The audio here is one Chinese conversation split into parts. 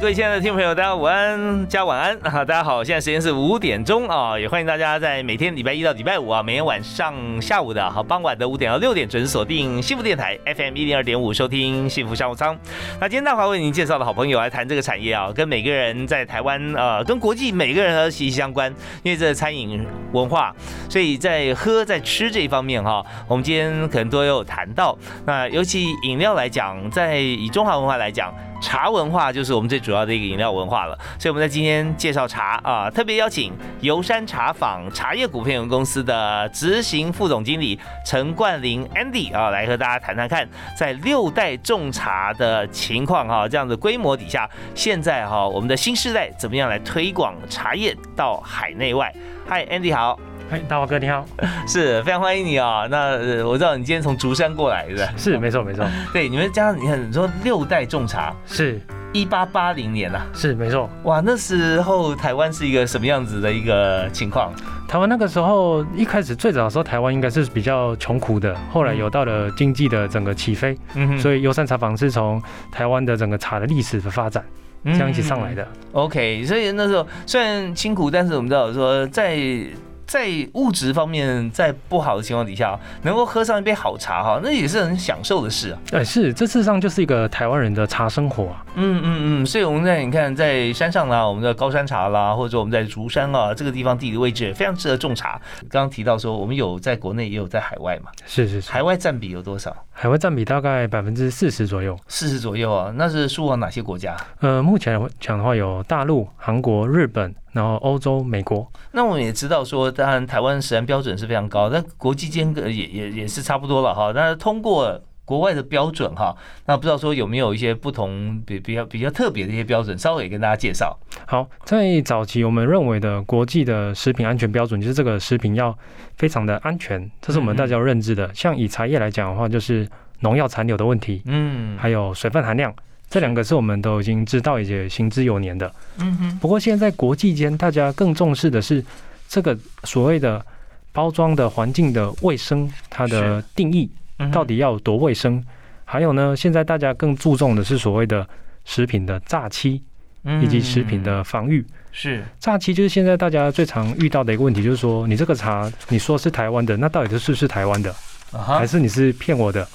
各位亲爱的听众朋友，大家午安加晚安啊！大家好，现在时间是五点钟啊，也欢迎大家在每天礼拜一到礼拜五啊，每天晚上下午的好傍晚的五点到六点准时锁定幸福电台 FM 一零二点五，收听幸福商务舱。那今天大华为您介绍的好朋友来谈这个产业啊，跟每个人在台湾呃，跟国际每个人都息息相关，因为这餐饮文化，所以在喝在吃这一方面哈，我们今天可能都有谈到。那尤其饮料来讲，在以中华文化来讲。茶文化就是我们最主要的一个饮料文化了，所以我们在今天介绍茶啊，特别邀请游山茶坊茶叶股份有限公司的执行副总经理陈冠霖 Andy 啊，来和大家谈谈看，在六代种茶的情况哈，这样的规模底下，现在哈我们的新时代怎么样来推广茶叶到海内外？嗨，Andy 好。哎，大华哥你好，是非常欢迎你啊！那我知道你今天从竹山过来，是是，没错没错。对，你们家你看你说六代种茶，是一八八零年啊，是没错。哇，那时候台湾是一个什么样子的一个情况？台湾那个时候一开始最早的时候，台湾应该是比较穷苦的，后来有到了经济的整个起飞，嗯，所以优山茶坊是从台湾的整个茶的历史的发展这样一起上来的。OK，所以那时候虽然辛苦，但是我们知道说在。在物质方面，在不好的情况底下，能够喝上一杯好茶哈，那也是很享受的事啊。哎，是，这事实上就是一个台湾人的茶生活啊。嗯嗯嗯，所以我们在你看，在山上啦，我们的高山茶啦，或者我们在竹山啊这个地方地理位置非常适合种茶。刚刚提到说，我们有在国内，也有在海外嘛。是是是。海外占比有多少？海外占比大概百分之四十左右。四十左右啊，那是输往哪些国家？呃，目前讲的话，有大陆、韩国、日本。然后欧洲、美国，那我们也知道说，当然台湾食安标准是非常高，但国际间也也也是差不多了哈。那通过国外的标准哈，那不知道说有没有一些不同比比较比较特别的一些标准，稍微跟大家介绍。好，在早期我们认为的国际的食品安全标准，就是这个食品要非常的安全，这是我们大家认知的。像以茶叶来讲的话，就是农药残留的问题，嗯，还有水分含量。这两个是我们都已经知道，也且行之有年的。嗯哼。不过现在国际间，大家更重视的是这个所谓的包装的环境的卫生，它的定义到底要有多卫生？还有呢，现在大家更注重的是所谓的食品的炸期，以及食品的防御。是炸期就是现在大家最常遇到的一个问题，就是说你这个茶你说是台湾的，那到底是不是台湾的，还是你是骗我的？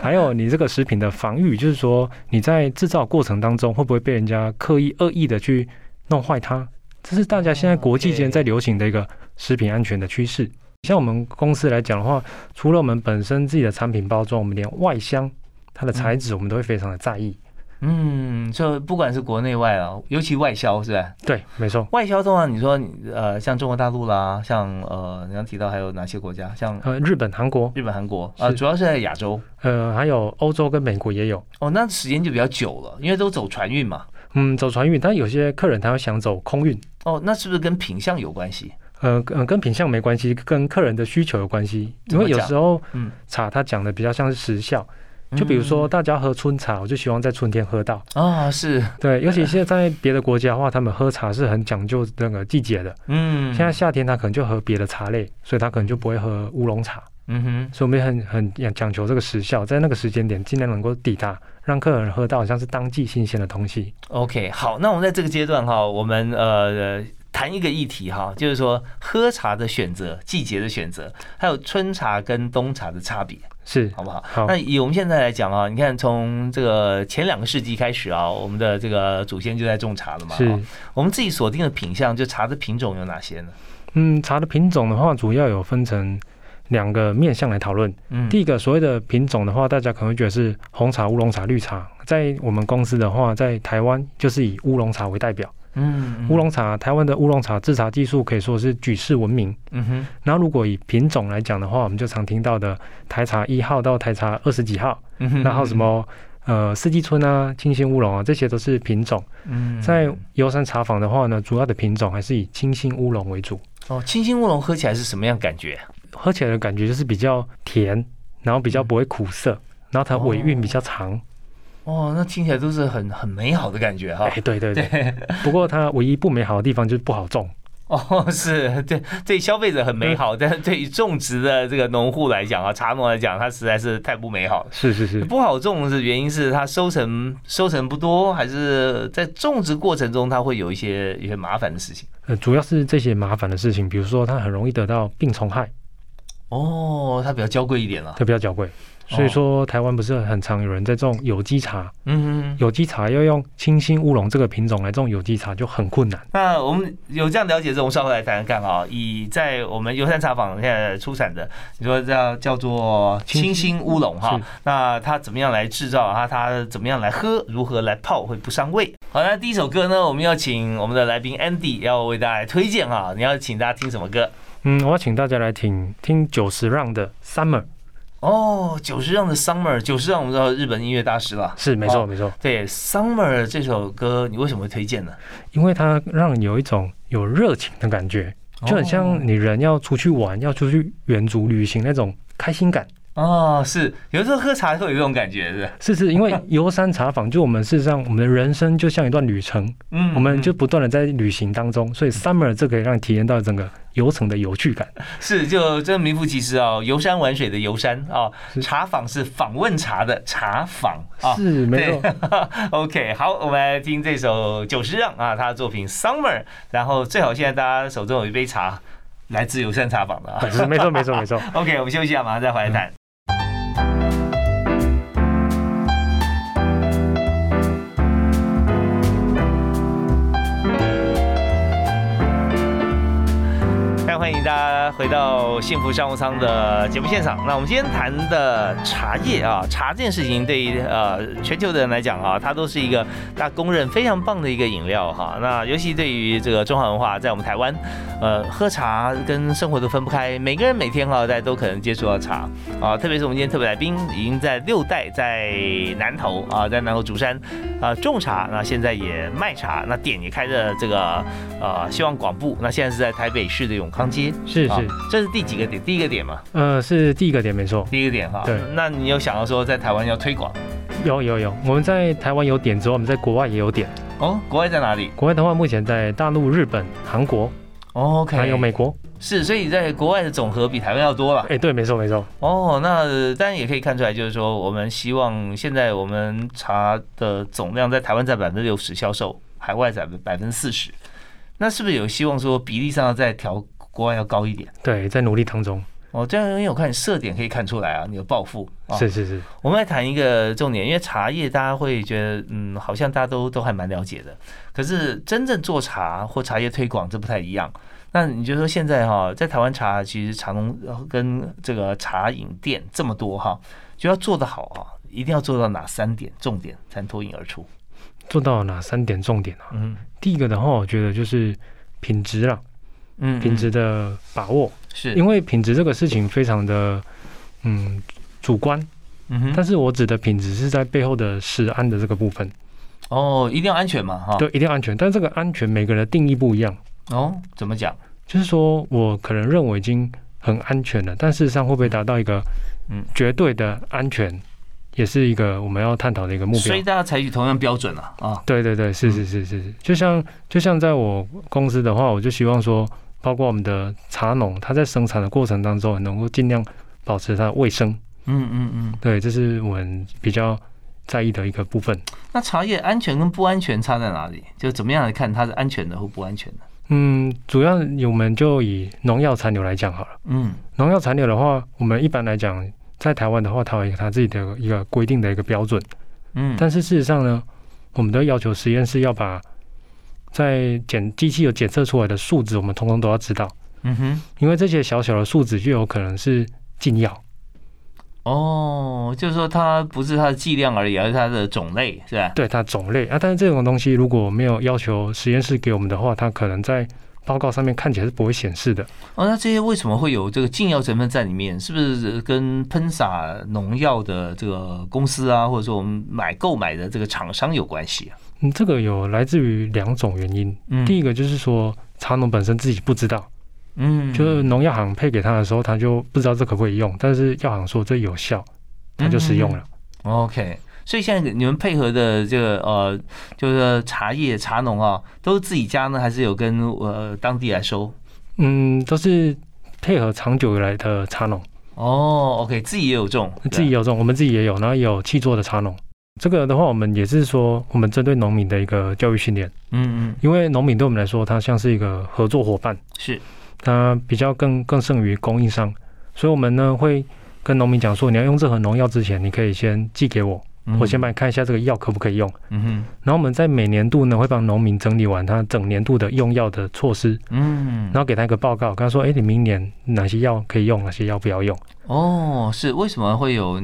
还有你这个食品的防御，就是说你在制造过程当中会不会被人家刻意恶意的去弄坏它？这是大家现在国际间在流行的一个食品安全的趋势。像我们公司来讲的话，除了我们本身自己的产品包装，我们连外箱它的材质我们都会非常的在意。嗯，就不管是国内外啊，尤其外销是吧？对，没错。外销的话，你说呃，像中国大陆啦，像呃，你刚提到还有哪些国家？像呃，日本、韩国。日本、韩国啊，主要是在亚洲。呃，还有欧洲跟美国也有。哦，那时间就比较久了，因为都走船运嘛。嗯，走船运，但有些客人他会想走空运。哦，那是不是跟品相有关系？呃，嗯，跟品相没关系，跟客人的需求有关系。因为有时候，嗯，茶它讲的比较像是时效。就比如说，大家喝春茶，我就希望在春天喝到啊，是对，尤其现在在别的国家的话，他们喝茶是很讲究那个季节的。嗯，现在夏天他可能就喝别的茶类，所以他可能就不会喝乌龙茶。嗯哼，所以我们也很很讲求这个时效，在那个时间点尽量能够抵达，让客人喝到像是当季新鲜的东西。OK，好，那我们在这个阶段哈，我们呃。谈一个议题哈，就是说喝茶的选择、季节的选择，还有春茶跟冬茶的差别，是好不好？好那以我们现在来讲啊，你看从这个前两个世纪开始啊，我们的这个祖先就在种茶了嘛。是，我们自己锁定的品相，就茶的品种有哪些呢？嗯，茶的品种的话，主要有分成两个面向来讨论。嗯，第一个所谓的品种的话，大家可能会觉得是红茶、乌龙茶、绿茶。在我们公司的话，在台湾就是以乌龙茶为代表。嗯，乌龙茶，台湾的乌龙茶制茶技术可以说是举世闻名。嗯哼。然后如果以品种来讲的话，我们就常听到的台茶一号到台茶二十几号，然后什么呃四季春啊、清新乌龙啊，这些都是品种。嗯。在游山茶坊的话呢，主要的品种还是以清新乌龙为主。哦，清新乌龙喝起来是什么样感觉？喝起来的感觉就是比较甜，然后比较不会苦涩，然后它尾韵比较长。哦，那听起来都是很很美好的感觉哈。哎，对对对。不过它唯一不美好的地方就是不好种。哦，是 对对消费者很美好，但是对于种植的这个农户来讲啊，茶农来讲，它实在是太不美好了。是是是，不好种是原因是它收成收成不多，还是在种植过程中它会有一些一些麻烦的事情？呃，主要是这些麻烦的事情，比如说它很容易得到病虫害。哦，它比较娇贵一点了。它比较娇贵。所以说，台湾不是很常有人在种有机茶。嗯哼，有机茶要用清新乌龙这个品种来种有机茶就很困难。那我们有这样了解之后，稍后来谈谈看啊。以在我们游山茶坊现在出产的，你说叫叫做清新乌龙哈，那它怎么样来制造啊？它怎么样来喝？如何来泡会不伤胃？好，那第一首歌呢，我们要请我们的来宾 Andy 要为大家推荐哈。你要请大家听什么歌？嗯，我要请大家来听听久石让的 Summer。哦，久石让的 Summer，久石让我们知道日本音乐大师了，是没错没错。对 Summer 这首歌，你为什么会推荐呢？因为它让你有一种有热情的感觉，就很像你人要出去玩，要出去远足旅行那种开心感。哦，是有时候喝茶会有这种感觉，是是是，因为游山茶坊，就我们事实上，我们的人生就像一段旅程，嗯，我们就不断的在旅行当中，所以 summer 这可以让你体验到整个游程的有趣感。是，就真名副其实哦，游山玩水的游山啊，茶坊是访问茶的茶坊啊，是没错。OK，好，我们来听这首久石让啊，他的作品 summer，然后最好现在大家手中有一杯茶，来自游山茶坊的啊，没错没错没错。OK，我们休息一下，马上再回来谈。欢迎大家回到幸福商务舱的节目现场。那我们今天谈的茶叶啊，茶这件事情对于呃全球的人来讲啊，它都是一个大家公认非常棒的一个饮料哈。那尤其对于这个中华文化，在我们台湾，呃，喝茶跟生活都分不开。每个人每天哈，大家都可能接触到茶啊。特别是我们今天特别来宾，已经在六代在南投啊，在南投竹山啊种茶，那现在也卖茶，那店也开着这个呃希望广布。那现在是在台北市的永康街。是是，这是第几个点？第一个点嘛？呃，是第一个点，没错。第一个点哈。对。那你有想到说在台湾要推广？有有有，我们在台湾有点之后，我们在国外也有点。哦，国外在哪里？国外的话，目前在大陆、日本、韩国，OK，还有美国。是，所以在国外的总和比台湾要多了。哎，对，没错没错。哦，那当然也可以看出来，就是说我们希望现在我们茶的总量在台湾占百分之六十销售，海外占百分之四十。那是不是有希望说比例上要再调？国外要高一点，对，在努力当中。哦，这样因为我看你设点可以看出来啊，你有抱负。是是是。我们来谈一个重点，因为茶叶大家会觉得，嗯，好像大家都都还蛮了解的。可是真正做茶或茶叶推广，这不太一样。那你就说现在哈，在台湾茶其实茶农跟这个茶饮店这么多哈，就要做得好啊，一定要做到哪三点重点才能脱颖而出？做到哪三点重点啊？嗯，第一个的话，我觉得就是品质了。嗯，品质的把握是，因为品质这个事情非常的嗯主观，嗯哼，但是我指的品质是在背后的食安的这个部分。哦，一定要安全嘛，哈，对，一定要安全，但这个安全每个人的定义不一样。哦，怎么讲？就是说我可能认为已经很安全了，但事实上会不会达到一个嗯绝对的安全？也是一个我们要探讨的一个目标，所以大家采取同样标准了啊。对对对，是是是是是，就像就像在我公司的话，我就希望说。包括我们的茶农，他在生产的过程当中，能够尽量保持它的卫生。嗯嗯嗯，对，这是我们比较在意的一个部分。那茶叶安全跟不安全差在哪里？就怎么样来看它是安全的或不安全的？嗯，主要我们就以农药残留来讲好了。嗯，农药残留的话，我们一般来讲，在台湾的话，它有它自己的一个规定的一个标准。嗯，但是事实上呢，我们都要求实验室要把。在检机器有检测出来的数值，我们通通都要知道。嗯哼，因为这些小小的数值就有可能是禁药。哦，就是说它不是它的剂量而已，而是它的种类，是吧？对，它种类啊，但是这种东西如果没有要求实验室给我们的话，它可能在报告上面看起来是不会显示的。哦，那这些为什么会有这个禁药成分在里面？是不是跟喷洒农药的这个公司啊，或者说我们买购买的这个厂商有关系啊？嗯，这个有来自于两种原因。嗯，第一个就是说茶农本身自己不知道。嗯，就是农药行配给他的时候，他就不知道这可不可以用，但是药行说这有效，他就使用了。OK，所以现在你们配合的这个呃，就是茶叶茶农啊，都是自己家呢，还是有跟呃当地来收？嗯，都是配合长久以来的茶农。哦，OK，自己也有种，自己有种，我们自己也有，然后有气做的茶农。这个的话，我们也是说，我们针对农民的一个教育训练。嗯嗯，因为农民对我们来说，他像是一个合作伙伴。是。他比较更更胜于供应商，所以我们呢会跟农民讲说，你要用任何农药之前，你可以先寄给我，我先帮你看一下这个药可不可以用。嗯哼。然后我们在每年度呢会帮农民整理完他整年度的用药的措施。嗯。然后给他一个报告，跟他说，哎，你明年哪些药可以用，哪些药不要用。哦，是为什么会有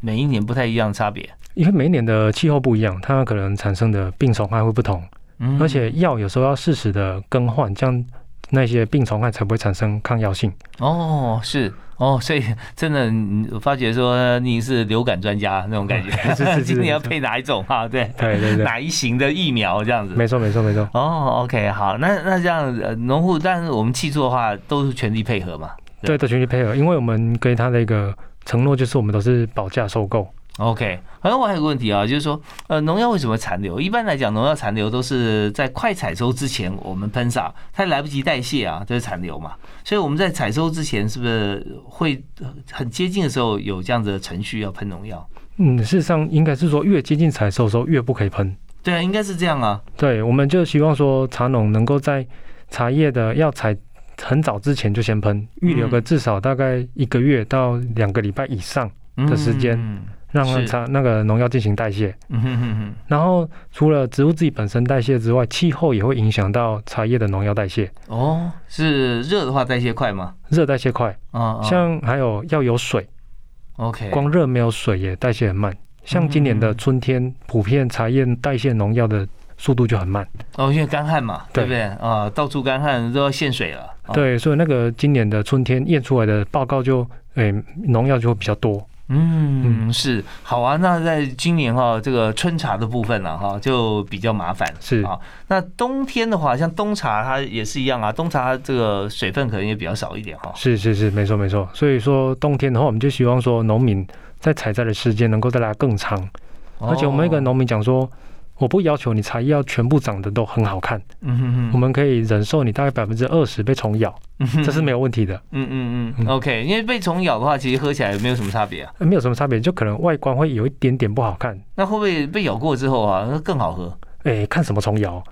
每一年不太一样的差别？因为每一年的气候不一样，它可能产生的病虫害会不同。嗯。而且药有时候要适时的更换，这样。那些病虫害才不会产生抗药性哦，是哦，所以真的，我发觉说你是流感专家那种感觉，今年要配哪一种 哈？对对对对，哪一型的疫苗这样子？没错没错没错。哦，OK，好，那那这样农户，但是我们气作的话都是全力配合嘛？对，都全力配合，因为我们给他的一个承诺就是我们都是保价收购。OK，好像我还有个问题啊，就是说，呃，农药为什么残留？一般来讲，农药残留都是在快采收之前我们喷洒，它来不及代谢啊，这是残留嘛。所以我们在采收之前，是不是会很接近的时候有这样子的程序要喷农药？嗯，事实上应该是说越接近采收的时候越不可以喷。对啊，应该是这样啊。对，我们就希望说茶农能够在茶叶的要采很早之前就先喷，预留个至少大概一个月到两个礼拜以上的时间。让茶那个农药进行代谢，然后除了植物自己本身代谢之外，气候也会影响到茶叶的农药代谢。哦，是热的话代谢快吗？热代谢快啊，像还有要有水。OK，光热没有水也代谢很慢。像今年的春天，普遍茶叶代谢农药的速度就很慢。哦，因为干旱嘛，对不对啊？到处干旱都要限水了。对，所以那个今年的春天验出来的报告就，诶，农药就会比较多。嗯，是好啊。那在今年哈，这个春茶的部分了哈，就比较麻烦。是啊，那冬天的话，像冬茶它也是一样啊。冬茶这个水分可能也比较少一点哈。是是是，没错没错。所以说冬天的话，我们就希望说农民在采摘的时间能够再拉更长，而且我们跟农民讲说。我不要求你茶叶要全部长得都很好看，嗯哼哼，我们可以忍受你大概百分之二十被虫咬，这是没有问题的。嗯嗯嗯，OK，因为被虫咬的话，其实喝起来没有什么差别啊，没有什么差别，就可能外观会有一点点不好看。那会不会被咬过之后啊，那更好喝？哎，看什么虫咬？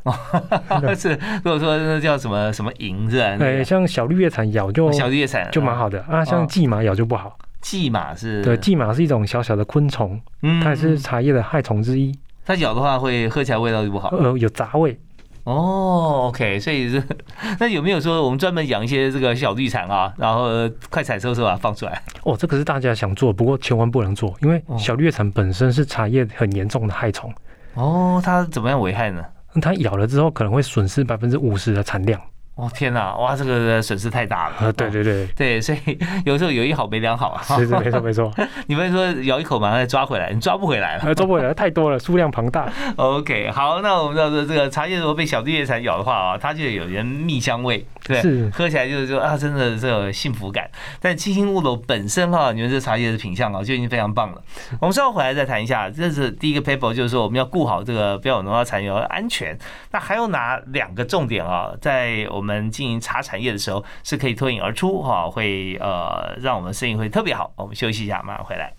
是如果说那叫什么什么蝇是吧？哎，像小绿叶蝉咬就小绿叶蝉就蛮好的啊，像蓟马咬就不好。蓟马是？对，蓟马是一种小小的昆虫，它也是茶叶的害虫之一。它咬的话会喝起来味道就不好，呃，有杂味。哦，OK，所以是 那有没有说我们专门养一些这个小绿蚕啊，然后快采收的时候把它放出来？哦，这个是大家想做，不过千万不能做，因为小绿蚕本身是茶叶很严重的害虫。哦，它怎么样危害呢？它咬了之后可能会损失百分之五十的产量。哦天哪，哇，这个损失太大了。呃，对对对对，所以有时候有一好没两好啊。是是，没错没错。你们说咬一口马上再抓回来，你抓不回来了。抓不回来，太多了，数量庞大。OK，好，那我们知道说这个茶叶如果被小绿叶蝉咬的话啊，它就有点蜜香味，对，是喝起来就是说啊，真的这个幸福感。但七星乌龙本身哈，你们这茶叶的品相啊，就已经非常棒了。我们稍后回来再谈一下，这是第一个 paper，就是说我们要顾好这个不要有农药残留安全。那还有哪两个重点啊，在我们我们经营茶。产业的时候是可以脱颖而出哈，会呃让我们生意会特别好。我们休息一下，马上回来。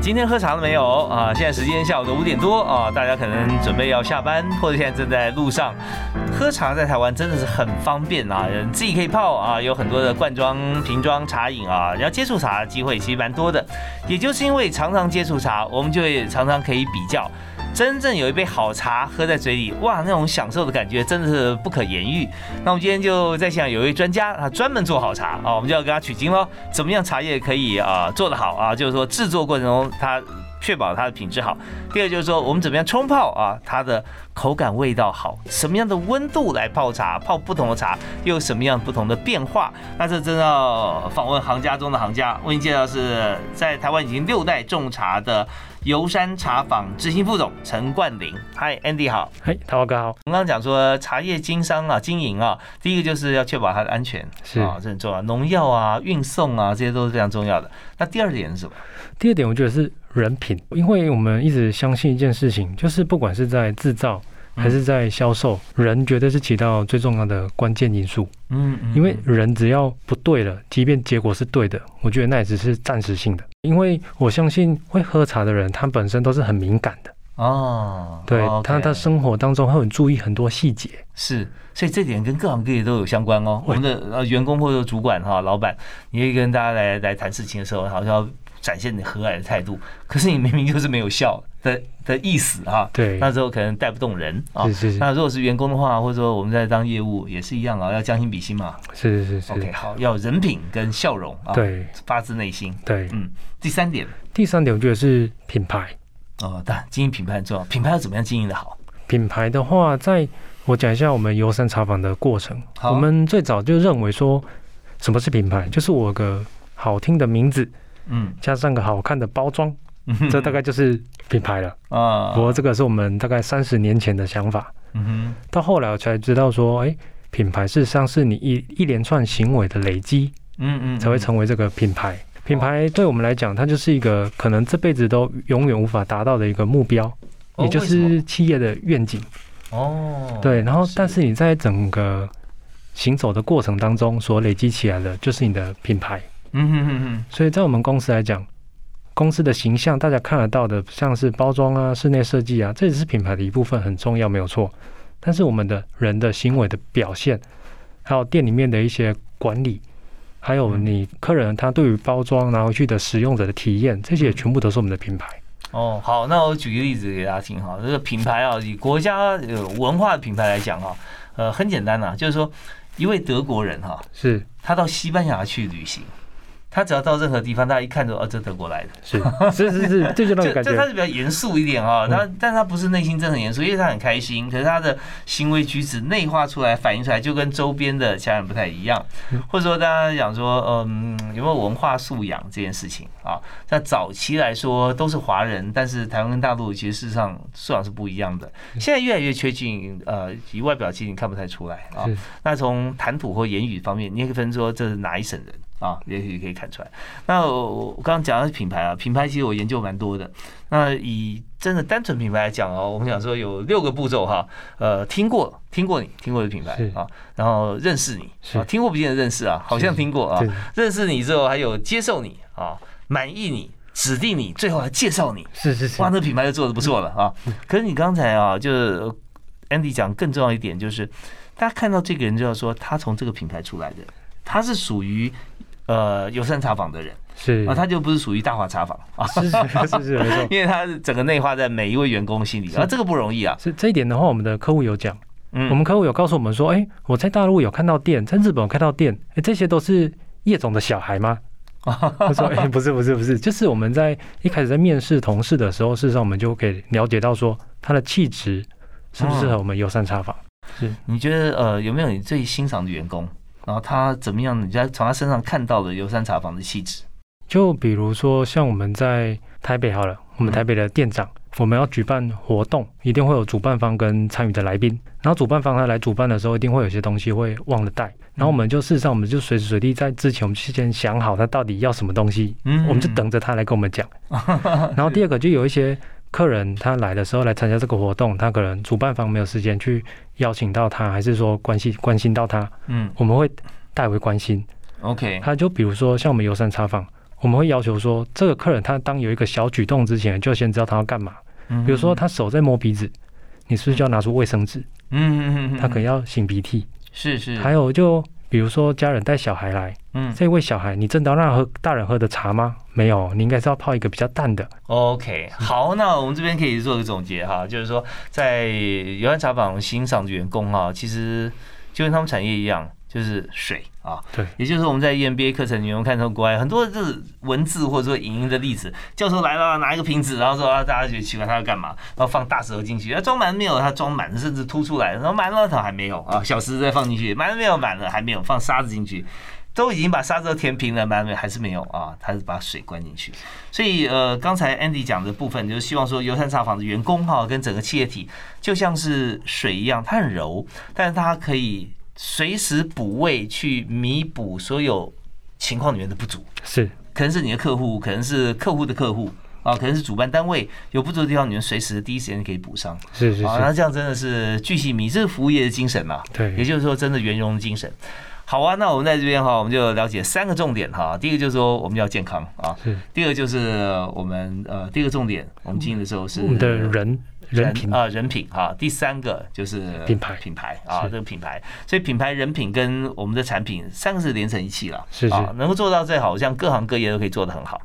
今天喝茶了没有啊？现在时间下午的五点多啊，大家可能准备要下班，或者现在正在路上。喝茶在台湾真的是很方便啊，自己可以泡啊，有很多的罐装、瓶装茶饮啊，然后接触茶的机会其实蛮多的。也就是因为常常接触茶，我们就会常常可以比较真正有一杯好茶喝在嘴里，哇，那种享受的感觉真的是不可言喻。那我们今天就在想，有一位专家啊专门做好茶啊，我们就要跟他取经喽。怎么样茶叶可以啊做得好啊？就是说制作过程中他。确保它的品质好。第二就是说，我们怎么样冲泡啊？它的口感味道好，什么样的温度来泡茶？泡不同的茶又有什么样不同的变化？那这真要访问行家中的行家。为您介绍是在台湾已经六代种茶的游山茶坊执行副总陈冠霖。嗨，Andy 好。嗨，涛哥好。我们刚刚讲说茶叶经商啊，经营啊，第一个就是要确保它的安全，是啊，这很重要。农药啊，运送啊，这些都是非常重要的。那第二点是什么？第二点，我觉得是。人品，因为我们一直相信一件事情，就是不管是在制造还是在销售，人绝对是起到最重要的关键因素。嗯，因为人只要不对了，即便结果是对的，我觉得那也只是暂时性的。因为我相信会喝茶的人，他本身都是很敏感的。哦，对他，他生活当中会很注意很多细节。是，所以这点跟各行各业都有相关哦。我们的呃员工或者主管哈，老板，你会跟大家来来谈事情的时候，好像。展现你和蔼的态度，可是你明明就是没有笑的的意思啊。对，那时候可能带不动人啊。是是是。那如果是员工的话，或者说我们在当业务也是一样啊，要将心比心嘛。是是是。OK，好，要人品跟笑容啊。对，发自内心。对，嗯。第三点，第三点我觉得是品牌。哦，但经营品牌很重要。品牌要怎么样经营的好？品牌的话，在我讲一下我们游山茶坊的过程。我们最早就认为说，什么是品牌？就是我个好听的名字。嗯，加上个好看的包装，这大概就是品牌了啊。不过这个是我们大概三十年前的想法。嗯哼，到后来我才知道说，哎，品牌事实上是你一一连串行为的累积，嗯嗯，才会成为这个品牌。品牌对我们来讲，它就是一个可能这辈子都永远无法达到的一个目标，也就是企业的愿景。哦，对，然后但是你在整个行走的过程当中所累积起来的，就是你的品牌。嗯哼哼哼，所以在我们公司来讲，公司的形象大家看得到的，像是包装啊、室内设计啊，这也是品牌的一部分，很重要，没有错。但是我们的人的行为的表现，还有店里面的一些管理，还有你客人他对于包装拿回去的使用者的体验，这些全部都是我们的品牌。哦，好，那我举个例子给大家听哈，这个品牌啊，以国家文化的品牌来讲哈，呃，很简单呐，就是说一位德国人哈，是他到西班牙去旅行。他只要到任何地方，大家一看就哦，这德国来的，是是是是，这 就那种感觉。他是比较严肃一点啊，他但他不是内心真的很严肃，因为他很开心。可是他的行为举止内化出来、反映出来，就跟周边的家人不太一样。或者说，大家讲说，嗯，有没有文化素养这件事情啊？在早期来说都是华人，但是台湾跟大陆其实事实上素养是不一样的。现在越来越接近，呃，以外表其实你看不太出来啊。那从谈吐或言语方面，你也可以分说这是哪一省人。啊，也许可以看出来。那我我刚刚讲的是品牌啊，品牌其实我研究蛮多的。那以真的单纯品牌来讲哦，我们讲说有六个步骤哈。呃，听过听过你听过的品牌啊，然后认识你啊，听过不见得认识啊，好像听过啊。认识你之后，还有接受你啊，满意你，指定你，最后还介绍你。是是是，哇，那品牌就做的不错了啊。可是你刚才啊，就是 Andy 讲更重要一点，就是大家看到这个人就要说他从这个品牌出来的，他是属于。呃，友善茶坊的人。是。啊，他就不是属于大华茶坊。啊，是是是是没错，因为他整个内化在每一位员工心里啊，这个不容易啊。是这一点的话，我们的客户有讲，嗯，我们客户有告诉我们说，哎，我在大陆有看到店，在日本有看到店，哎，这些都是叶总的小孩吗？他说，哎，不是不是不是，就是我们在一开始在面试同事的时候，事实上我们就可以了解到说，他的气质适不适合我们友善茶坊。是，你觉得呃，有没有你最欣赏的员工？然后他怎么样？你在从他身上看到了游山茶房的气质，就比如说像我们在台北好了，我们台北的店长，我们要举办活动，一定会有主办方跟参与的来宾。然后主办方他来主办的时候，一定会有些东西会忘了带。然后我们就事实上，我们就随时随地在之前，我们事先想好他到底要什么东西，嗯，我们就等着他来跟我们讲。然后第二个就有一些。客人他来的时候来参加这个活动，他可能主办方没有时间去邀请到他，还是说关心关心到他，嗯，我们会代为关心。OK，他就比如说像我们游山查访，我们会要求说，这个客人他当有一个小举动之前，就先知道他要干嘛。嗯，比如说他手在摸鼻子，你是不是就要拿出卫生纸？嗯嗯嗯，他可能要擤鼻涕。是是。还有就比如说家人带小孩来，嗯，这位小孩，你真的要让喝大人喝的茶吗？没有，你应该是要泡一个比较淡的。OK，好，那我们这边可以做个总结哈，就是说在游安茶坊欣赏的员工哈，其实就跟他们产业一样。就是水啊，对，也就是我们在 EMBA 课程里面看到国外很多就是文字或者说影音的例子，教授来了拿一个瓶子，然后说啊大家觉得奇怪他要干嘛，然后放大石头进去，装满没有他装满，甚至凸出来，然后满了他还没有啊，小石再放进去，满了没有满了还没有放沙子进去，都已经把沙子都填平了，满了没还是没有啊，他是把水灌进去，所以呃刚才 Andy 讲的部分就是希望说油山茶坊的员工哈跟整个企业体就像是水一样，它很柔，但是它可以。随时补位去弥补所有情况里面的不足，是可能是你的客户，可能是客户的客户啊，可能是主办单位有不足的地方，你们随时第一时间可以补上。是是，啊，那这样真的是巨细迷，这是服务业的精神嘛？对，也就是说，真的圆融的精神。好啊，那我们在这边哈，我们就了解三个重点哈。第一个就是说我们要健康啊，是。第二个就是我们呃，第一个重点，我们经营的时候是我们的人。人品啊，人品啊。第三个就是品牌，品牌啊，这个品牌。所以品牌、人品跟我们的产品三个是连成一气了，是是，能够做到最好，像各行各业都可以做得很好。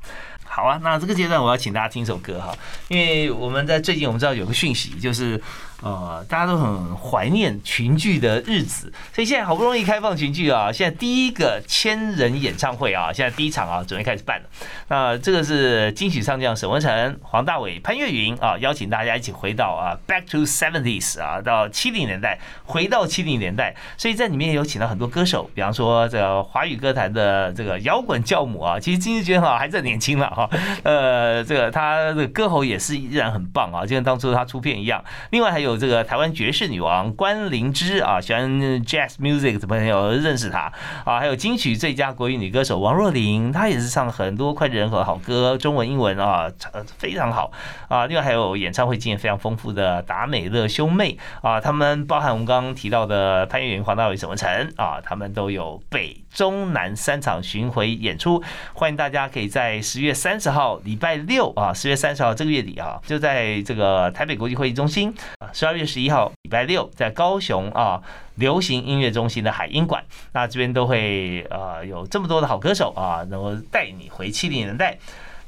好啊，那这个阶段我要请大家听一首歌哈，因为我们在最近我们知道有个讯息就是。呃，大家都很怀念群聚的日子，所以现在好不容易开放群聚啊！现在第一个千人演唱会啊，现在第一场啊，准备开始办了。那这个是金曲上将沈文成、黄大炜、潘越云啊，邀请大家一起回到啊，Back to Seventies 啊，到七零年代，回到七零年代。所以在里面有请到很多歌手，比方说这个华语歌坛的这个摇滚教母啊，其实金志娟啊还是很年轻了哈。呃，这个她的歌喉也是依然很棒啊，就跟当初她出片一样。另外还有。这个台湾爵士女王关灵芝啊，喜欢 jazz music 的朋友认识她啊，还有金曲最佳国语女歌手王若琳，她也是唱很多脍炙人口的好歌，中文、英文啊，非常好啊。另外还有演唱会经验非常丰富的达美乐兄妹啊，他们包含我们刚刚提到的潘越云、黄大炜、沈文成啊，他们都有北中南三场巡回演出，欢迎大家可以在十月三十号礼拜六啊，十月三十号这个月底啊，就在这个台北国际会议中心。十二月十一号，礼拜六，在高雄啊，流行音乐中心的海音馆，那这边都会呃有这么多的好歌手啊，能够带你回七零年代。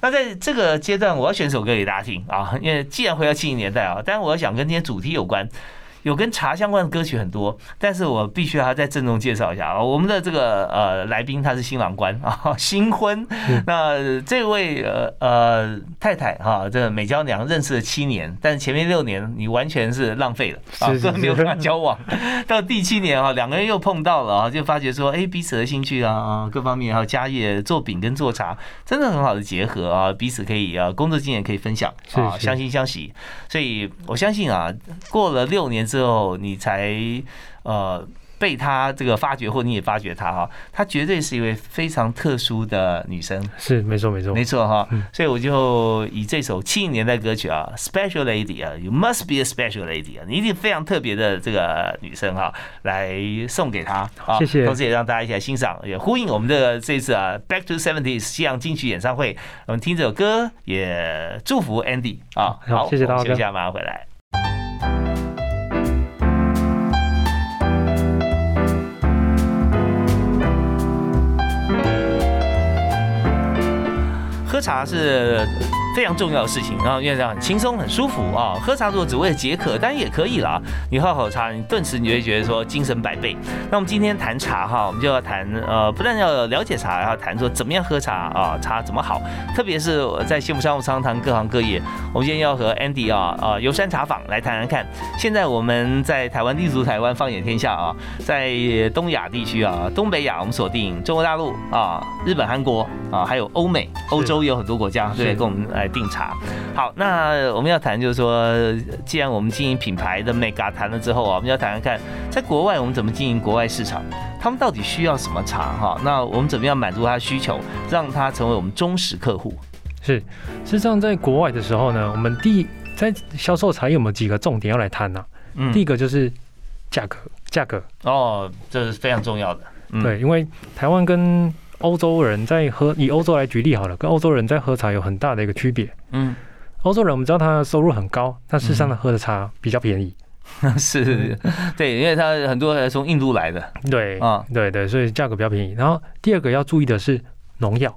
那在这个阶段，我要选首歌给大家听啊，因为既然回到七零年代啊，但是我要想跟今天主题有关。有跟茶相关的歌曲很多，但是我必须要再郑重介绍一下啊，我们的这个呃来宾他是新郎官啊，新婚，那这位呃呃太太哈，这美娇娘认识了七年，但是前面六年你完全是浪费了啊，根 本没有跟他交往，到第七年啊，两个人又碰到了啊，就发觉说，哎，彼此的兴趣啊，各方面还有家业，做饼跟做茶，真的很好的结合啊，彼此可以啊，工作经验可以分享啊，相心相喜，所以我相信啊，过了六年之之后，你才呃。被他这个发掘，或你也发掘他哈，她绝对是一位非常特殊的女生，是没错没错。没错哈，所以我就以这首七零年代歌曲啊，Special Lady 啊，You Must Be a Special Lady 啊，你一定非常特别的这个女生哈，来送给她啊，谢谢，同时也让大家一起来欣赏，也呼应我们的这次啊，Back to Seventies 西洋金曲演唱会，我们听这首歌，也祝福 Andy 啊，好，谢谢大家，休息下马上回来。茶是。非常重要的事情，然后因为这样很轻松很舒服啊，喝茶如果只为了解渴，当然也可以啦。你喝好茶，你顿时你就会觉得说精神百倍。那我们今天谈茶哈，我们就要谈呃，不但要了解茶，还要谈说怎么样喝茶啊，茶怎么好。特别是在幸福商务舱谈各行各业，我们今天要和 Andy 啊啊游山茶坊来谈谈看。现在我们在台湾立足台湾，放眼天下啊，在东亚地区啊，东北亚我们锁定中国大陆啊，日本、韩国啊，还有欧美、欧洲也有很多国家对跟我们来。定茶好，那我们要谈就是说，既然我们经营品牌的 mega 谈了之后啊，我们要谈谈看，在国外我们怎么经营国外市场，他们到底需要什么茶哈？那我们怎么样满足他的需求，让他成为我们忠实客户？是，事实上在国外的时候呢，我们第在销售茶有没有几个重点要来谈呢？嗯，第一个就是价格，价格哦，这是非常重要的。对，因为台湾跟欧洲人在喝，以欧洲来举例好了，跟欧洲人在喝茶有很大的一个区别。嗯，欧洲人我们知道他收入很高，但事实上他喝的茶比较便宜。是，对，因为他很多从印度来的，对啊，对对，所以价格比较便宜。然后第二个要注意的是农药。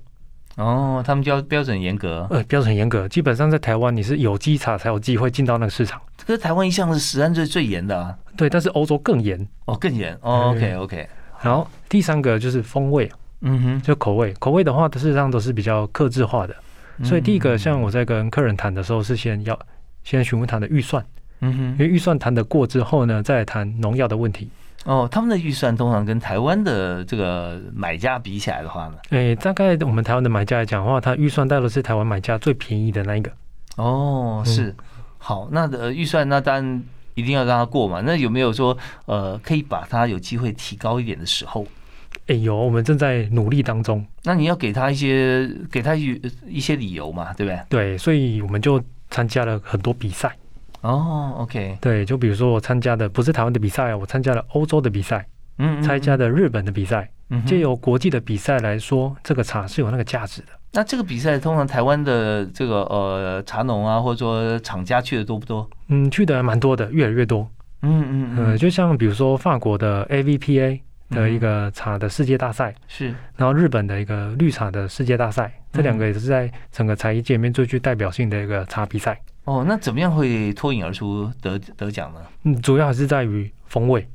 哦，他们标标准严格，呃，标准严格，基本上在台湾你是有机茶才有机会进到那个市场。这个台湾一向是食安最最严的啊。对，但是欧洲更严哦，更严。OK OK。然后第三个就是风味，嗯哼，就口味，口味的话，事实上都是比较克制化的。所以第一个，像我在跟客人谈的时候，是先要先询问他的预算，嗯哼，因为预算谈得过之后呢，再谈农药的问题。哦，他们的预算通常跟台湾的这个买家比起来的话呢？哎，大概我们台湾的买家来讲的话，他预算带的是台湾买家最便宜的那一个。哦，是。好，那的预算那当然一定要让他过嘛。那有没有说呃，可以把他有机会提高一点的时候？哎，有，我们正在努力当中。那你要给他一些，给他一一些理由嘛，对不对？对，所以我们就参加了很多比赛。哦，OK，对，就比如说我参加的不是台湾的比赛我参加了欧洲的比赛，嗯，参加的日本的比赛，嗯，借由国际的比赛来说，这个茶是有那个价值的。那这个比赛通常台湾的这个呃茶农啊，或者说厂家去的多不多？嗯，去的蛮多的，越来越多。嗯嗯嗯，就像比如说法国的 AVPA 的一个茶的世界大赛，是，然后日本的一个绿茶的世界大赛，这两个也是在整个茶艺界里面最具代表性的一个茶比赛。哦，那怎么样会脱颖而出得得奖呢？嗯，主要还是在于风味。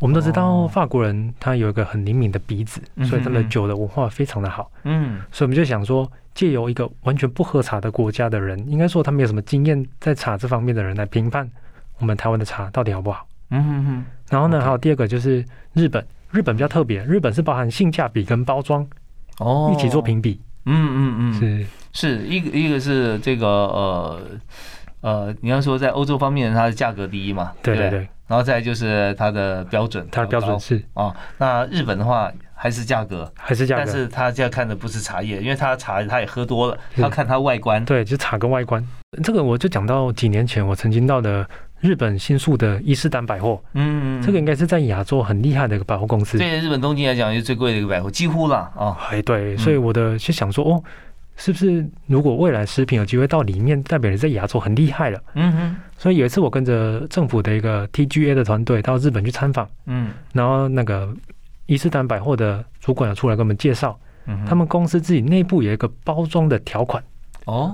我们都知道法国人他有一个很灵敏的鼻子，所以他们的酒的文化非常的好。嗯，所以我们就想说，借由一个完全不喝茶的国家的人，应该说他没有什么经验在茶这方面的人来评判我们台湾的茶到底好不好。嗯哼哼。然后呢，还有第二个就是日本，日本比较特别，日本是包含性价比跟包装哦。一起做评比。嗯嗯嗯，是。是一个一个是这个呃呃，你要说在欧洲方面，它的价格第一嘛，对对对，然后再就是它的标准，它的标准是。啊，那日本的话还是价格，还是价格，但是他现在看的不是茶叶，因为他茶他也喝多了，他看它外观，对，就茶跟外观。这个我就讲到几年前我曾经到的日本新宿的伊势丹百货，嗯，这个应该是在亚洲很厉害的一个百货公司，对日本东京来讲是最贵的一个百货，几乎了啊，哎对，所以我的就想说哦。是不是如果未来食品有机会到里面，代表你在亚洲很厉害了？嗯哼。所以有一次我跟着政府的一个 TGA 的团队到日本去参访，嗯，然后那个伊斯丹百货的主管出来给我们介绍，嗯，他们公司自己内部有一个包装的条款，哦，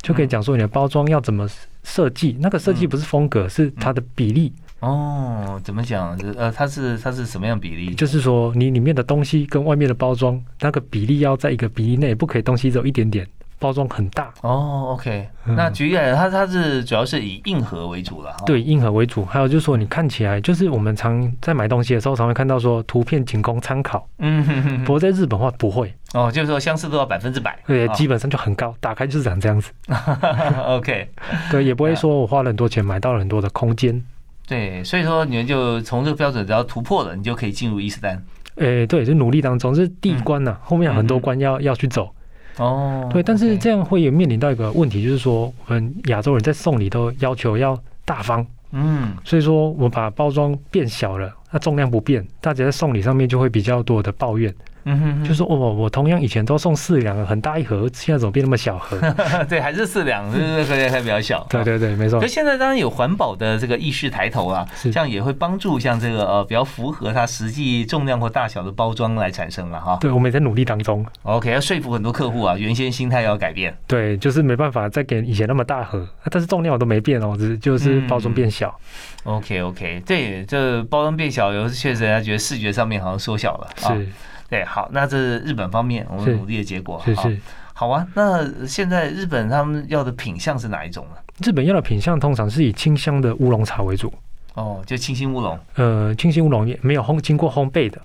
就可以讲说你的包装要怎么设计，那个设计不是风格，是它的比例。哦，怎么讲？呃，它是它是什么样比例？就是说，你里面的东西跟外面的包装那个比例要在一个比例内，不可以东西只有一点点，包装很大。哦，OK。那举例来，它它是主要是以硬核为主了。对，硬核为主。还有就是说，你看起来就是我们常在买东西的时候，常会看到说图片仅供参考。嗯哼哼。不过在日本话不会。哦，就是说相似度要百分之百。对，基本上就很高，打开就是长这样子。OK。对，也不会说我花了很多钱买到了很多的空间。对，所以说你们就从这个标准只要突破了，你就可以进入伊斯丹。诶，对，就努力当中这是第一关呐，后面很多关要要去走。哦，对，但是这样会有面临到一个问题，就是说我们亚洲人在送礼都要求要大方。嗯，所以说我把包装变小了，那重量不变，大家在送礼上面就会比较多的抱怨。嗯哼，就说哦，我同样以前都送四两，很大一盒，现在怎么变那么小盒？对，还是四两，就是可以还比较小。对对对，没错。可现在当然有环保的这个意识抬头啊，这样也会帮助像这个呃比较符合它实际重量或大小的包装来产生了哈。对，我们也在努力当中。OK，要说服很多客户啊，原先心态要改变。对，就是没办法再给以前那么大盒，但是重量我都没变哦，只是就是包装变小。OK OK，对，这包装变小，有时确实人家觉得视觉上面好像缩小了。是。对，好，那这是日本方面我们努力的结果。是是，好啊。那现在日本他们要的品相是哪一种呢？日本要的品相通常是以清香的乌龙茶为主。哦，就清新乌龙。呃，清新乌龙也没有烘经过烘焙的，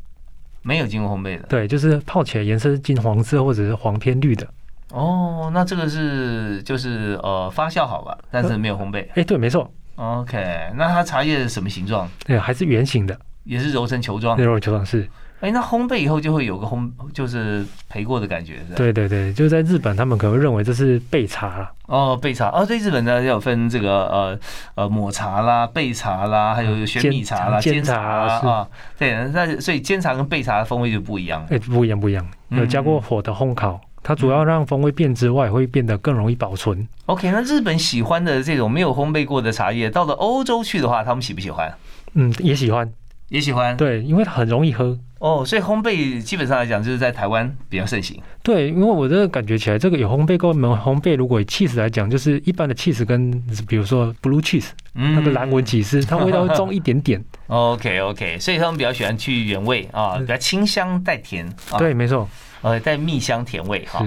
没有经过烘焙的。对，就是泡起来颜色是金黄色或者是黄偏绿的。哦，那这个是就是呃发酵好吧，但是没有烘焙。哎，对，没错。OK，那它茶叶是什么形状？对，还是圆形的，也是揉成球状。揉成球状是。哎，那烘焙以后就会有个烘，就是焙过的感觉，是吧？对对对，就是在日本，他们可能认为这是焙茶了。哦，焙茶哦，对日本呢要分这个呃呃抹茶啦、焙茶啦，还有玄米茶啦、煎茶啦啊。对，那所以煎茶跟焙茶的风味就不一样。哎，不一样不一样，有加过火的烘烤。它主要让风味变之外，会变得更容易保存。OK，那日本喜欢的这种没有烘焙过的茶叶，到了欧洲去的话，他们喜不喜欢？嗯，也喜欢，也喜欢。对，因为它很容易喝。哦，所以烘焙基本上来讲，就是在台湾比较盛行。对，因为我这个感觉起来，这个有烘焙跟没烘焙，如果 cheese 来讲，就是一般的 cheese 跟比如说 blue cheese，那个蓝纹起司，它味道会重一点点。OK OK，所以他们比较喜欢去原味啊，比较清香带甜。对，没错，呃，带蜜香甜味哈。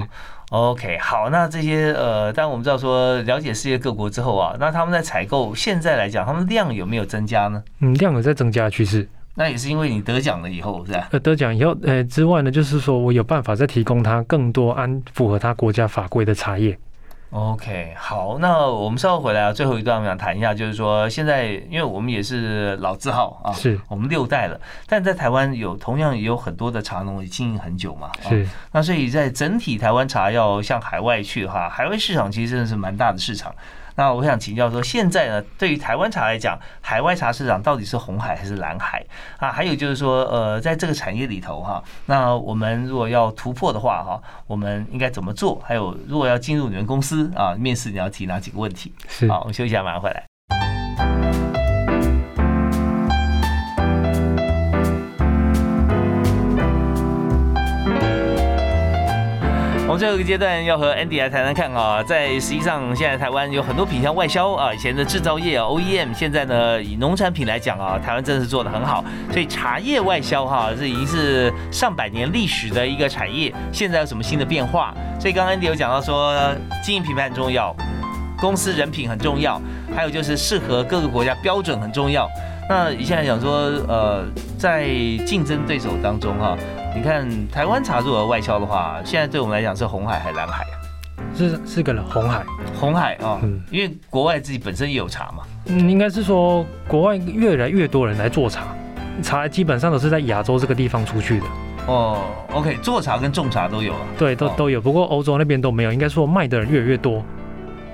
OK，好，那这些呃，当然我们知道说了解世界各国之后啊，那他们在采购现在来讲，他们量有没有增加呢？嗯，量有在增加的趋势。那也是因为你得奖了以后，是吧？呃，得奖以后，呃之外呢，就是说我有办法再提供他更多安符合他国家法规的茶叶。OK，好，那我们稍后回来啊，最后一段我们想谈一下，就是说现在，因为我们也是老字号啊，是我们六代了，但在台湾有同样也有很多的茶农也经营很久嘛，是。那所以在整体台湾茶要向海外去的话，海外市场其实真的是蛮大的市场。那我想请教说，现在呢，对于台湾茶来讲，海外茶市场到底是红海还是蓝海啊？还有就是说，呃，在这个产业里头哈，那我们如果要突破的话哈，我们应该怎么做？还有，如果要进入你们公司啊，面试你要提哪几个问题？好，我们休息一下，马上回来。我们最后一个阶段要和 Andy 来谈谈看啊，在实际上现在台湾有很多品相外销啊，以前的制造业啊 OEM，现在呢以农产品来讲啊，台湾真的是做的很好，所以茶叶外销哈，这已经是上百年历史的一个产业，现在有什么新的变化？所以刚刚 Andy 有讲到说，经营品牌很重要，公司人品很重要，还有就是适合各个国家标准很重要。那以现在讲说，呃，在竞争对手当中哈。你看台湾茶如果外销的话，现在对我们来讲是红海还是蓝海啊？是是个红海，红海啊，嗯，因为国外自己本身也有茶嘛。嗯，应该是说国外越来越多人来做茶，茶基本上都是在亚洲这个地方出去的。哦，OK，做茶跟种茶都有啊。对，都都有，不过欧洲那边都没有，应该说卖的人越来越多。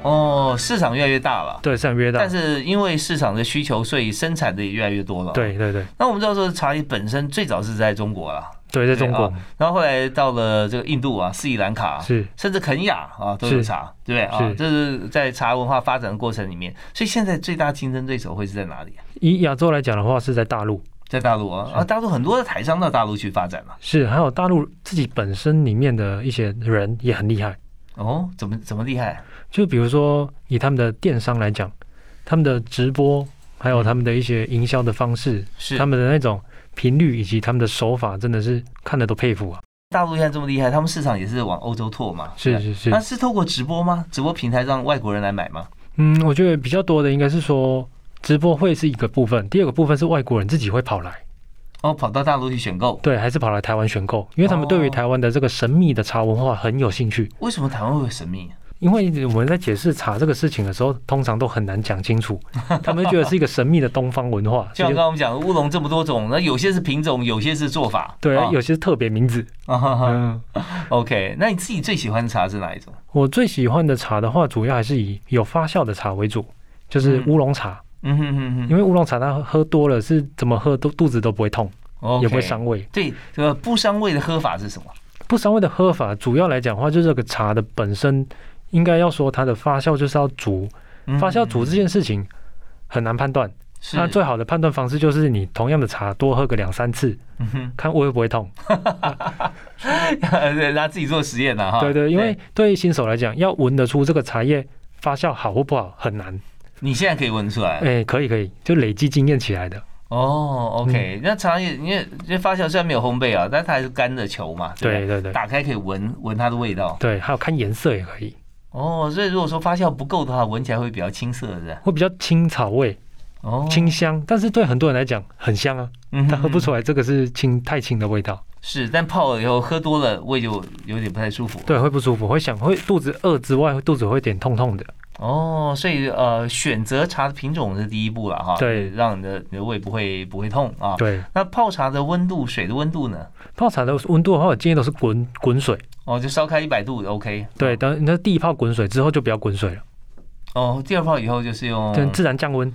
哦，市场越来越大了。对，市场越大，但是因为市场的需求，所以生产的也越来越多了。对对对。那我们知道说茶叶本身最早是在中国了。对，在中国，然后后来到了这个印度啊、斯里兰卡，是，甚至肯亚啊都有茶，对不对啊？这是在茶文化发展的过程里面，所以现在最大竞争对手会是在哪里？以亚洲来讲的话，是在大陆，在大陆啊，啊，大陆很多的台商到大陆去发展嘛，是，还有大陆自己本身里面的一些人也很厉害哦，怎么怎么厉害？就比如说以他们的电商来讲，他们的直播，还有他们的一些营销的方式，是他们的那种。频率以及他们的手法真的是看的都佩服啊！大陆现在这么厉害，他们市场也是往欧洲拓嘛？是是是。那是透过直播吗？直播平台让外国人来买吗？嗯，我觉得比较多的应该是说直播会是一个部分，第二个部分是外国人自己会跑来，哦，跑到大陆去选购。对，还是跑来台湾选购，因为他们对于台湾的这个神秘的茶文化很有兴趣。为什么台湾会神秘？因为我们在解释茶这个事情的时候，通常都很难讲清楚，他们觉得是一个神秘的东方文化。就像刚刚我们讲乌龙这么多种，那有些是品种，有些是做法，对，有些是特别名字。嗯 OK，那你自己最喜欢的茶是哪一种？我最喜欢的茶的话，主要还是以有发酵的茶为主，就是乌龙茶。嗯哼哼哼，因为乌龙茶它喝多了是怎么喝都肚子都不会痛，也不会伤胃。对，这个不伤胃的喝法是什么？不伤胃的喝法，主要来讲的话，就是这个茶的本身。应该要说它的发酵就是要煮，发酵煮这件事情很难判断。那最好的判断方式就是你同样的茶多喝个两三次，看胃会不会痛。对，他自己做实验的哈。对对，因为对新手来讲，要闻得出这个茶叶发酵好或不好很难。你现在可以闻出来？哎，可以可以，就累积经验起来的。哦，OK，那茶叶因为这发酵虽然没有烘焙啊，但它还是干的球嘛。对对对，打开可以闻闻它的味道。对，还有看颜色也可以。哦，所以如果说发酵不够的话，闻起来会比较青涩，是会比较青草味，哦，清香。但是对很多人来讲很香啊，他喝不出来这个是清太清的味道。是，但泡了以后喝多了，胃就有点不太舒服。对，会不舒服，会想会肚子饿之外，肚子会有点痛痛的。哦，所以呃，选择茶的品种是第一步了哈。对，让你的你的胃不会不会痛啊。对。那泡茶的温度，水的温度呢？泡茶的温度的话，我建议都是滚滚水。哦，就烧开一百度，OK。对，等那第一泡滚水之后就不要滚水了。哦，第二泡以后就是用自然降温。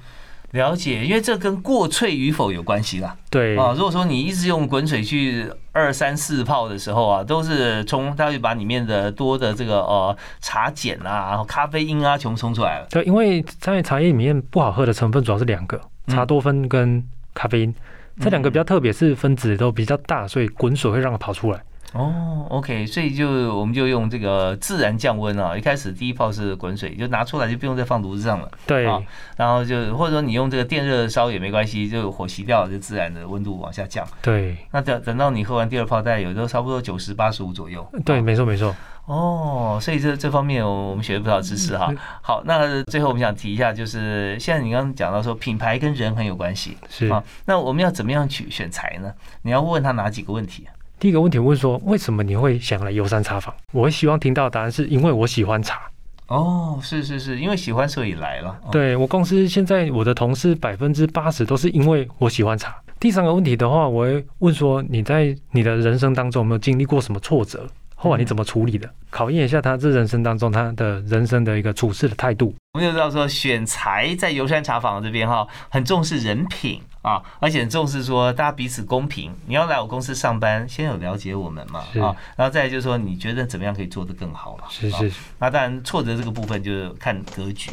了解，因为这跟过萃与否有关系啦。对啊，如果说你一直用滚水去二三四泡的时候啊，都是冲，它会把里面的多的这个呃茶碱啊，然后咖啡因啊，全部冲出来了。对，因为在茶叶里面不好喝的成分主要是两个，茶多酚跟咖啡因，这两个比较特别，是分子都比较大，所以滚水会让它跑出来。哦，OK，所以就我们就用这个自然降温啊，一开始第一泡是滚水，就拿出来就不用再放炉子上了。对啊，然后就或者说你用这个电热烧也没关系，就火熄掉，就自然的温度往下降。对，那等等到你喝完第二泡，大概有时候差不多九十八十五左右。对，没错没错。哦，所以这这方面我们学了不少知识哈。好，那最后我们想提一下，就是现在你刚刚讲到说品牌跟人很有关系，是啊。那我们要怎么样去选材呢？你要问他哪几个问题？第一个问题问说，为什么你会想来游山茶坊？我会希望听到的答案是因为我喜欢茶。哦，是是是，因为喜欢所以来了。对我公司现在我的同事百分之八十都是因为我喜欢茶。第三个问题的话，我会问说，你在你的人生当中有没有经历过什么挫折？后来你怎么处理的？考验一下他这人生当中他的人生的一个处事的态度。我们就知道说，选材在游山茶坊这边哈，很重视人品啊，而且很重视说大家彼此公平。你要来我公司上班，先有了解我们嘛啊，然后再就是说，你觉得怎么样可以做得更好嘛？是是。那当然，挫折这个部分就是看格局。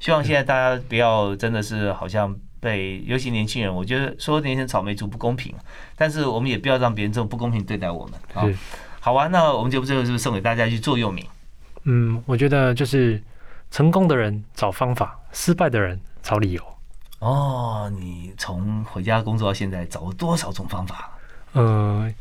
希望现在大家不要真的是好像被，尤其年轻人，我觉得说年轻人草莓族不公平，但是我们也不要让别人这种不公平对待我们啊。好啊，那我们节目最后是不是送给大家一句座右铭？嗯，我觉得就是成功的人找方法，失败的人找理由。哦，你从回家工作到现在找了多少种方法？呃，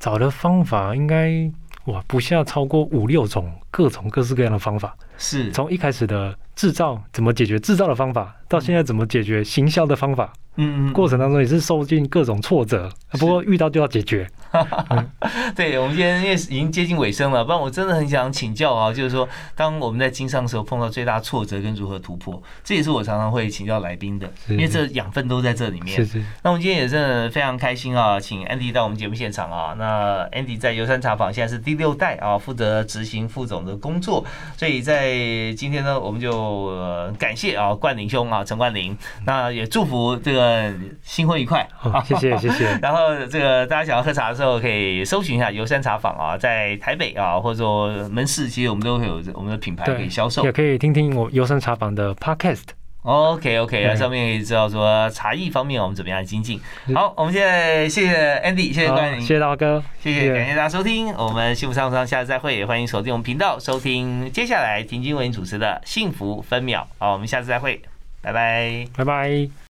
找的方法应该哇不下超过五六种，各种各式各样的方法。是从一开始的制造怎么解决制造的方法，到现在怎么解决行销的方法。嗯嗯，过程当中也是受尽各种挫折，不过遇到就要解决。对，我们今天因为已经接近尾声了，不然我真的很想请教啊，就是说，当我们在经商的时候碰到最大挫折跟如何突破，这也是我常常会请教来宾的，因为这养分都在这里面。是是。那我们今天也真的非常开心啊，请 Andy 到我们节目现场啊。那 Andy 在游山茶坊现在是第六代啊，负责执行副总的工作，所以在今天呢，我们就感谢啊冠霖兄啊陈冠霖，那也祝福这个。嗯，新婚愉快，好，谢谢谢谢。然后这个大家想要喝茶的时候，可以搜寻一下游山茶坊啊，在台北啊，或者说门市，其实我们都会有我们的品牌可以销售，也可以听听我游山茶坊的 podcast。OK OK，那上面可以知道说茶艺方面我们怎么样精进。好，我们现在谢谢 Andy，谢谢关谢谢大哥，谢谢，感谢大家收听我们幸福商务舱，下次再会，也欢迎锁定我们频道收听接下来婷晶为您主持的幸福分秒。好，我们下次再会，拜拜，拜拜。